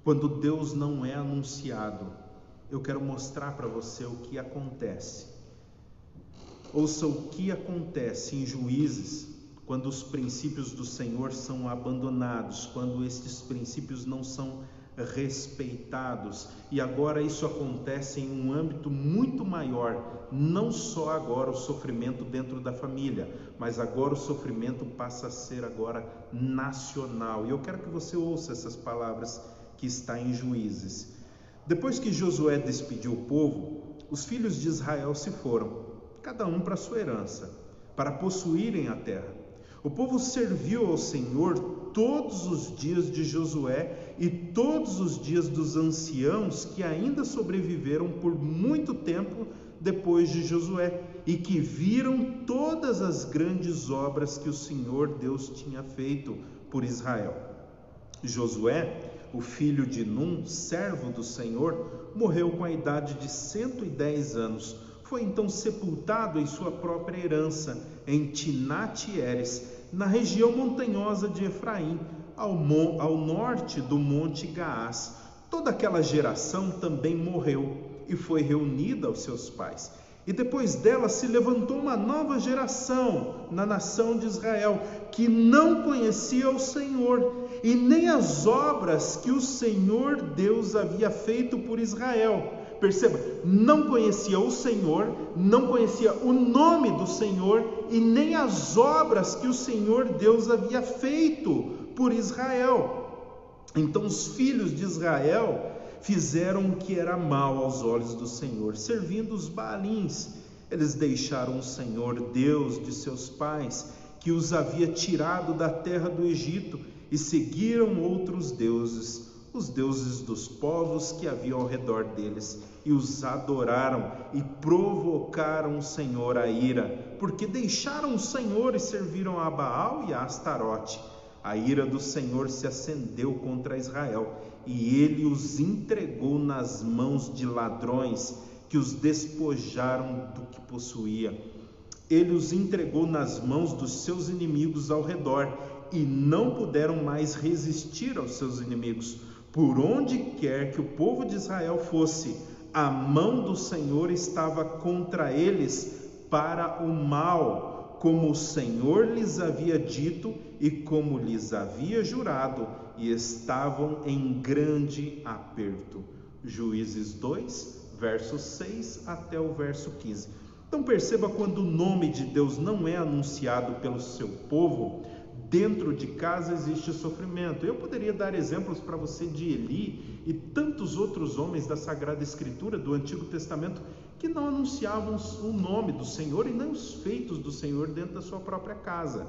Quando Deus não é anunciado, eu quero mostrar para você o que acontece. Ouça o que acontece em Juízes quando os princípios do Senhor são abandonados, quando estes princípios não são respeitados. E agora isso acontece em um âmbito muito maior, não só agora o sofrimento dentro da família, mas agora o sofrimento passa a ser agora nacional. E eu quero que você ouça essas palavras que está em Juízes. Depois que Josué despediu o povo, os filhos de Israel se foram, cada um para sua herança, para possuírem a terra. O povo serviu ao Senhor todos os dias de Josué e todos os dias dos anciãos que ainda sobreviveram por muito tempo depois de Josué e que viram todas as grandes obras que o Senhor Deus tinha feito por Israel. Josué, o filho de Num, servo do Senhor, morreu com a idade de 110 anos. Foi então sepultado em sua própria herança, em Tinat-Eres, na região montanhosa de Efraim, ao, ao norte do Monte Gaás. Toda aquela geração também morreu e foi reunida aos seus pais. E depois dela se levantou uma nova geração na nação de Israel, que não conhecia o Senhor e nem as obras que o Senhor Deus havia feito por Israel Perceba, não conhecia o Senhor, não conhecia o nome do Senhor e nem as obras que o Senhor Deus havia feito por Israel. Então os filhos de Israel fizeram o que era mal aos olhos do Senhor, servindo os Baalins. Eles deixaram o Senhor, Deus de seus pais, que os havia tirado da terra do Egito, e seguiram outros deuses os deuses dos povos que haviam ao redor deles, e os adoraram e provocaram o Senhor a ira, porque deixaram o Senhor e serviram a Baal e a Astarote. A ira do Senhor se acendeu contra Israel, e ele os entregou nas mãos de ladrões que os despojaram do que possuía. Ele os entregou nas mãos dos seus inimigos ao redor, e não puderam mais resistir aos seus inimigos por onde quer que o povo de Israel fosse, a mão do Senhor estava contra eles para o mal, como o Senhor lhes havia dito e como lhes havia jurado, e estavam em grande aperto. Juízes 2, verso 6 até o verso 15. Então perceba quando o nome de Deus não é anunciado pelo seu povo, dentro de casa existe sofrimento. Eu poderia dar exemplos para você de Eli e tantos outros homens da Sagrada Escritura do Antigo Testamento que não anunciavam o nome do Senhor e nem os feitos do Senhor dentro da sua própria casa.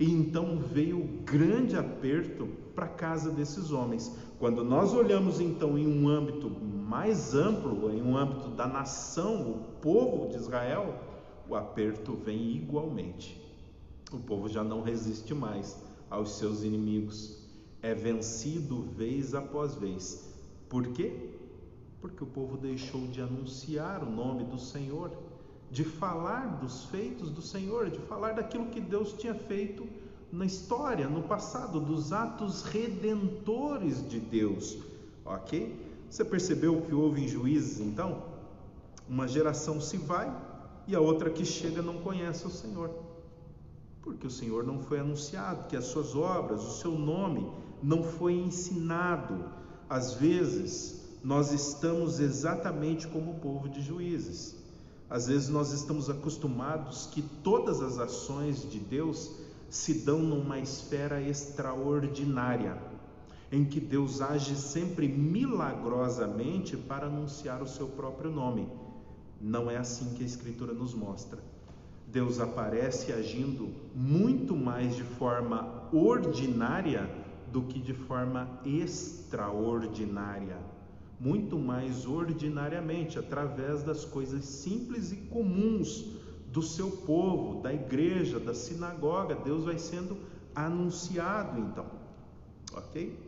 E então veio o grande aperto para a casa desses homens. Quando nós olhamos então em um âmbito mais amplo, em um âmbito da nação, o povo de Israel, o aperto vem igualmente. O povo já não resiste mais aos seus inimigos, é vencido vez após vez. Por quê? Porque o povo deixou de anunciar o nome do Senhor, de falar dos feitos do Senhor, de falar daquilo que Deus tinha feito na história, no passado, dos atos redentores de Deus. Ok? Você percebeu o que houve em juízes então? Uma geração se vai e a outra que chega não conhece o Senhor porque o Senhor não foi anunciado, que as suas obras, o seu nome não foi ensinado. Às vezes, nós estamos exatamente como o povo de juízes. Às vezes nós estamos acostumados que todas as ações de Deus se dão numa esfera extraordinária, em que Deus age sempre milagrosamente para anunciar o seu próprio nome. Não é assim que a Escritura nos mostra. Deus aparece agindo muito mais de forma ordinária do que de forma extraordinária. Muito mais ordinariamente, através das coisas simples e comuns do seu povo, da igreja, da sinagoga. Deus vai sendo anunciado então, ok?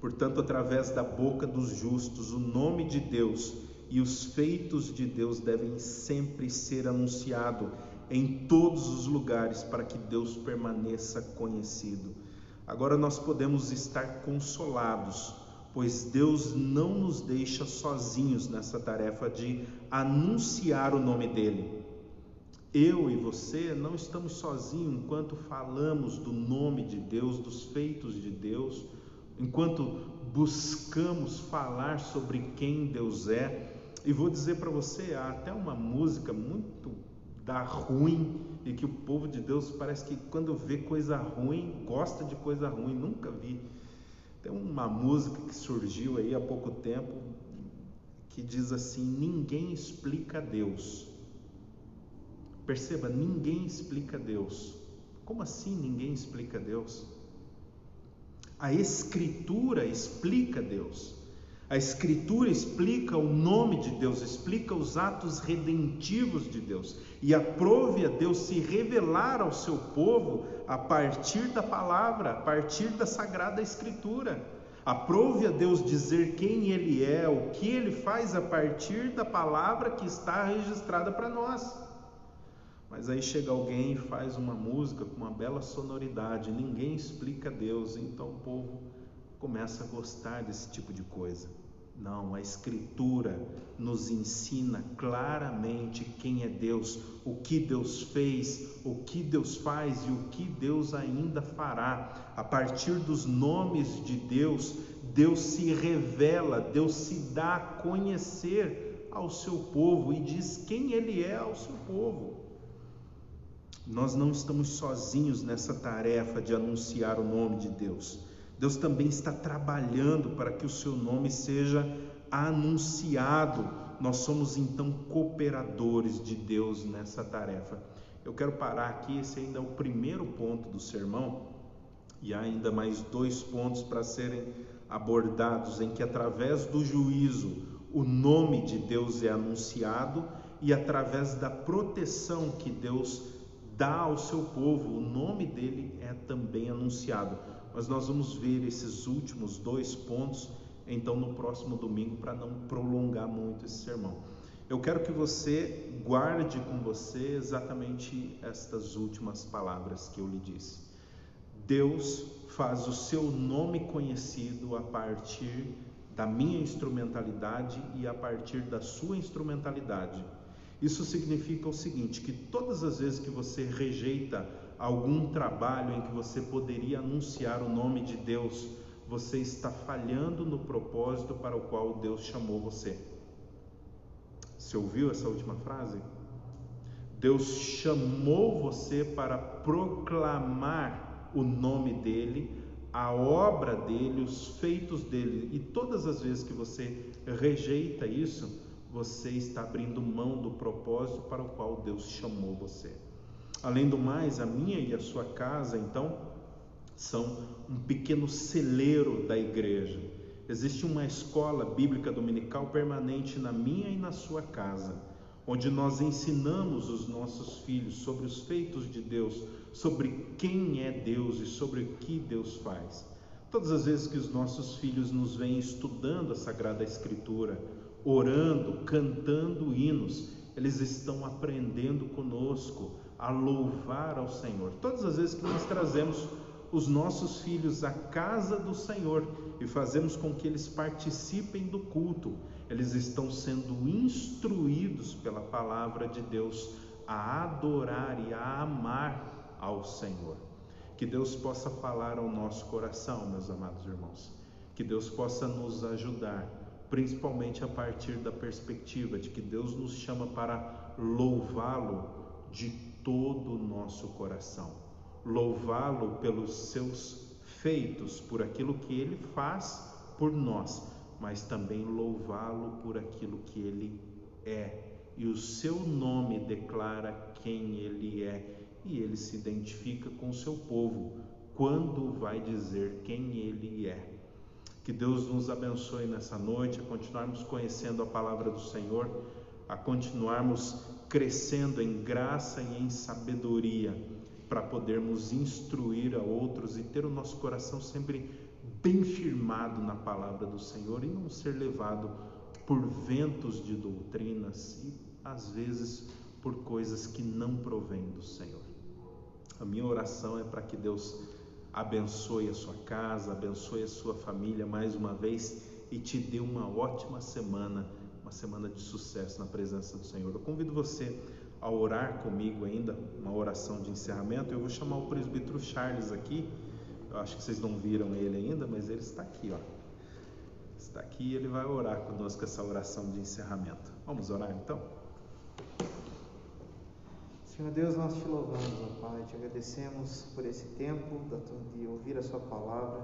Portanto, através da boca dos justos, o nome de Deus e os feitos de Deus devem sempre ser anunciado em todos os lugares para que Deus permaneça conhecido. Agora nós podemos estar consolados, pois Deus não nos deixa sozinhos nessa tarefa de anunciar o nome dele. Eu e você não estamos sozinhos enquanto falamos do nome de Deus, dos feitos de Deus, enquanto buscamos falar sobre quem Deus é. E vou dizer para você, há até uma música muito da ruim e que o povo de Deus parece que quando vê coisa ruim, gosta de coisa ruim, nunca vi. Tem uma música que surgiu aí há pouco tempo que diz assim: ninguém explica Deus. Perceba, ninguém explica Deus. Como assim ninguém explica Deus? A Escritura explica Deus. A Escritura explica o nome de Deus, explica os atos redentivos de Deus e aprove a Deus se revelar ao seu povo a partir da palavra, a partir da sagrada Escritura. Aprove a Deus dizer quem Ele é, o que Ele faz a partir da palavra que está registrada para nós. Mas aí chega alguém e faz uma música com uma bela sonoridade, ninguém explica Deus, então o povo começa a gostar desse tipo de coisa. Não, a Escritura nos ensina claramente quem é Deus, o que Deus fez, o que Deus faz e o que Deus ainda fará. A partir dos nomes de Deus, Deus se revela, Deus se dá a conhecer ao seu povo e diz quem Ele é ao seu povo. Nós não estamos sozinhos nessa tarefa de anunciar o nome de Deus. Deus também está trabalhando para que o seu nome seja anunciado. Nós somos então cooperadores de Deus nessa tarefa. Eu quero parar aqui, esse ainda é o primeiro ponto do sermão, e há ainda mais dois pontos para serem abordados, em que através do juízo o nome de Deus é anunciado e através da proteção que Deus dá ao seu povo, o nome dele é também anunciado mas nós vamos ver esses últimos dois pontos então no próximo domingo para não prolongar muito esse sermão. Eu quero que você guarde com você exatamente estas últimas palavras que eu lhe disse. Deus faz o seu nome conhecido a partir da minha instrumentalidade e a partir da sua instrumentalidade. Isso significa o seguinte: que todas as vezes que você rejeita algum trabalho em que você poderia anunciar o nome de Deus, você está falhando no propósito para o qual Deus chamou você. Você ouviu essa última frase? Deus chamou você para proclamar o nome dele, a obra dele, os feitos dele. E todas as vezes que você rejeita isso, você está abrindo mão do propósito para o qual Deus chamou você. Além do mais, a minha e a sua casa, então, são um pequeno celeiro da igreja. Existe uma escola bíblica dominical permanente na minha e na sua casa, onde nós ensinamos os nossos filhos sobre os feitos de Deus, sobre quem é Deus e sobre o que Deus faz. Todas as vezes que os nossos filhos nos vêm estudando a Sagrada Escritura, orando, cantando hinos, eles estão aprendendo conosco a louvar ao Senhor. Todas as vezes que nós trazemos os nossos filhos à casa do Senhor e fazemos com que eles participem do culto, eles estão sendo instruídos pela palavra de Deus a adorar e a amar ao Senhor. Que Deus possa falar ao nosso coração, meus amados irmãos. Que Deus possa nos ajudar, principalmente a partir da perspectiva de que Deus nos chama para louvá-lo de todo o nosso coração, louvá-lo pelos seus feitos, por aquilo que ele faz por nós, mas também louvá-lo por aquilo que ele é. E o seu nome declara quem ele é, e ele se identifica com o seu povo quando vai dizer quem ele é. Que Deus nos abençoe nessa noite, a continuarmos conhecendo a palavra do Senhor a continuarmos crescendo em graça e em sabedoria para podermos instruir a outros e ter o nosso coração sempre bem firmado na palavra do Senhor e não ser levado por ventos de doutrinas e às vezes por coisas que não provêm do Senhor. A minha oração é para que Deus abençoe a sua casa, abençoe a sua família mais uma vez e te dê uma ótima semana, uma semana de sucesso na presença do Senhor. Eu convido você a orar comigo ainda, uma oração de encerramento. Eu vou chamar o presbítero Charles aqui. Eu acho que vocês não viram ele ainda, mas ele está aqui, ó. Está aqui e ele vai orar conosco essa oração de encerramento. Vamos orar então? Senhor Deus, nós te louvamos, ó Pai, te agradecemos por esse tempo de ouvir a Sua palavra,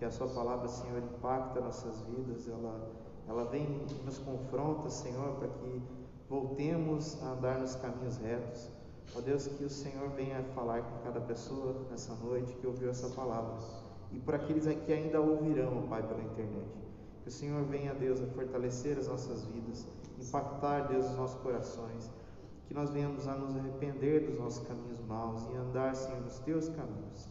que a Sua palavra, Senhor, impacta nossas vidas, ela, ela vem e nos confronta, Senhor, para que voltemos a andar nos caminhos retos. Ó Deus, que o Senhor venha falar com cada pessoa nessa noite que ouviu essa palavra e por aqueles que ainda ouvirão, Pai, pela internet. Que o Senhor venha, Deus, a fortalecer as nossas vidas, impactar, Deus, os nossos corações que nós venhamos a nos arrepender dos nossos caminhos maus e andar, Senhor, nos teus caminhos.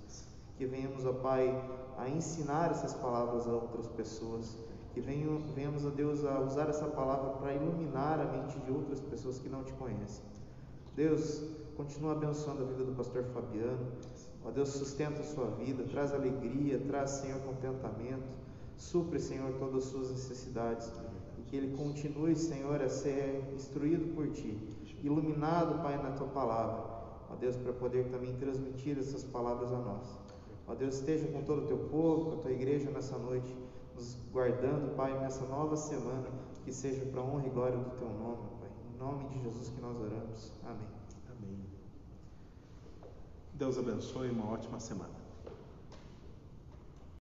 Que venhamos, ó Pai, a ensinar essas palavras a outras pessoas. Que venhamos, ó Deus, a usar essa palavra para iluminar a mente de outras pessoas que não te conhecem. Deus, continua abençoando a vida do pastor Fabiano. Ó Deus, sustenta a sua vida, traz alegria, traz, Senhor, contentamento. Supre, Senhor, todas as suas necessidades. E que ele continue, Senhor, a ser instruído por ti iluminado, Pai, na tua palavra. Ó Deus, para poder também transmitir essas palavras a nós. Ó Deus, esteja com todo o teu povo, com a tua igreja nessa noite, nos guardando, Pai, nessa nova semana, que seja para honra e glória do teu nome, Pai. Em nome de Jesus que nós oramos. Amém. Amém. Deus abençoe, uma ótima semana.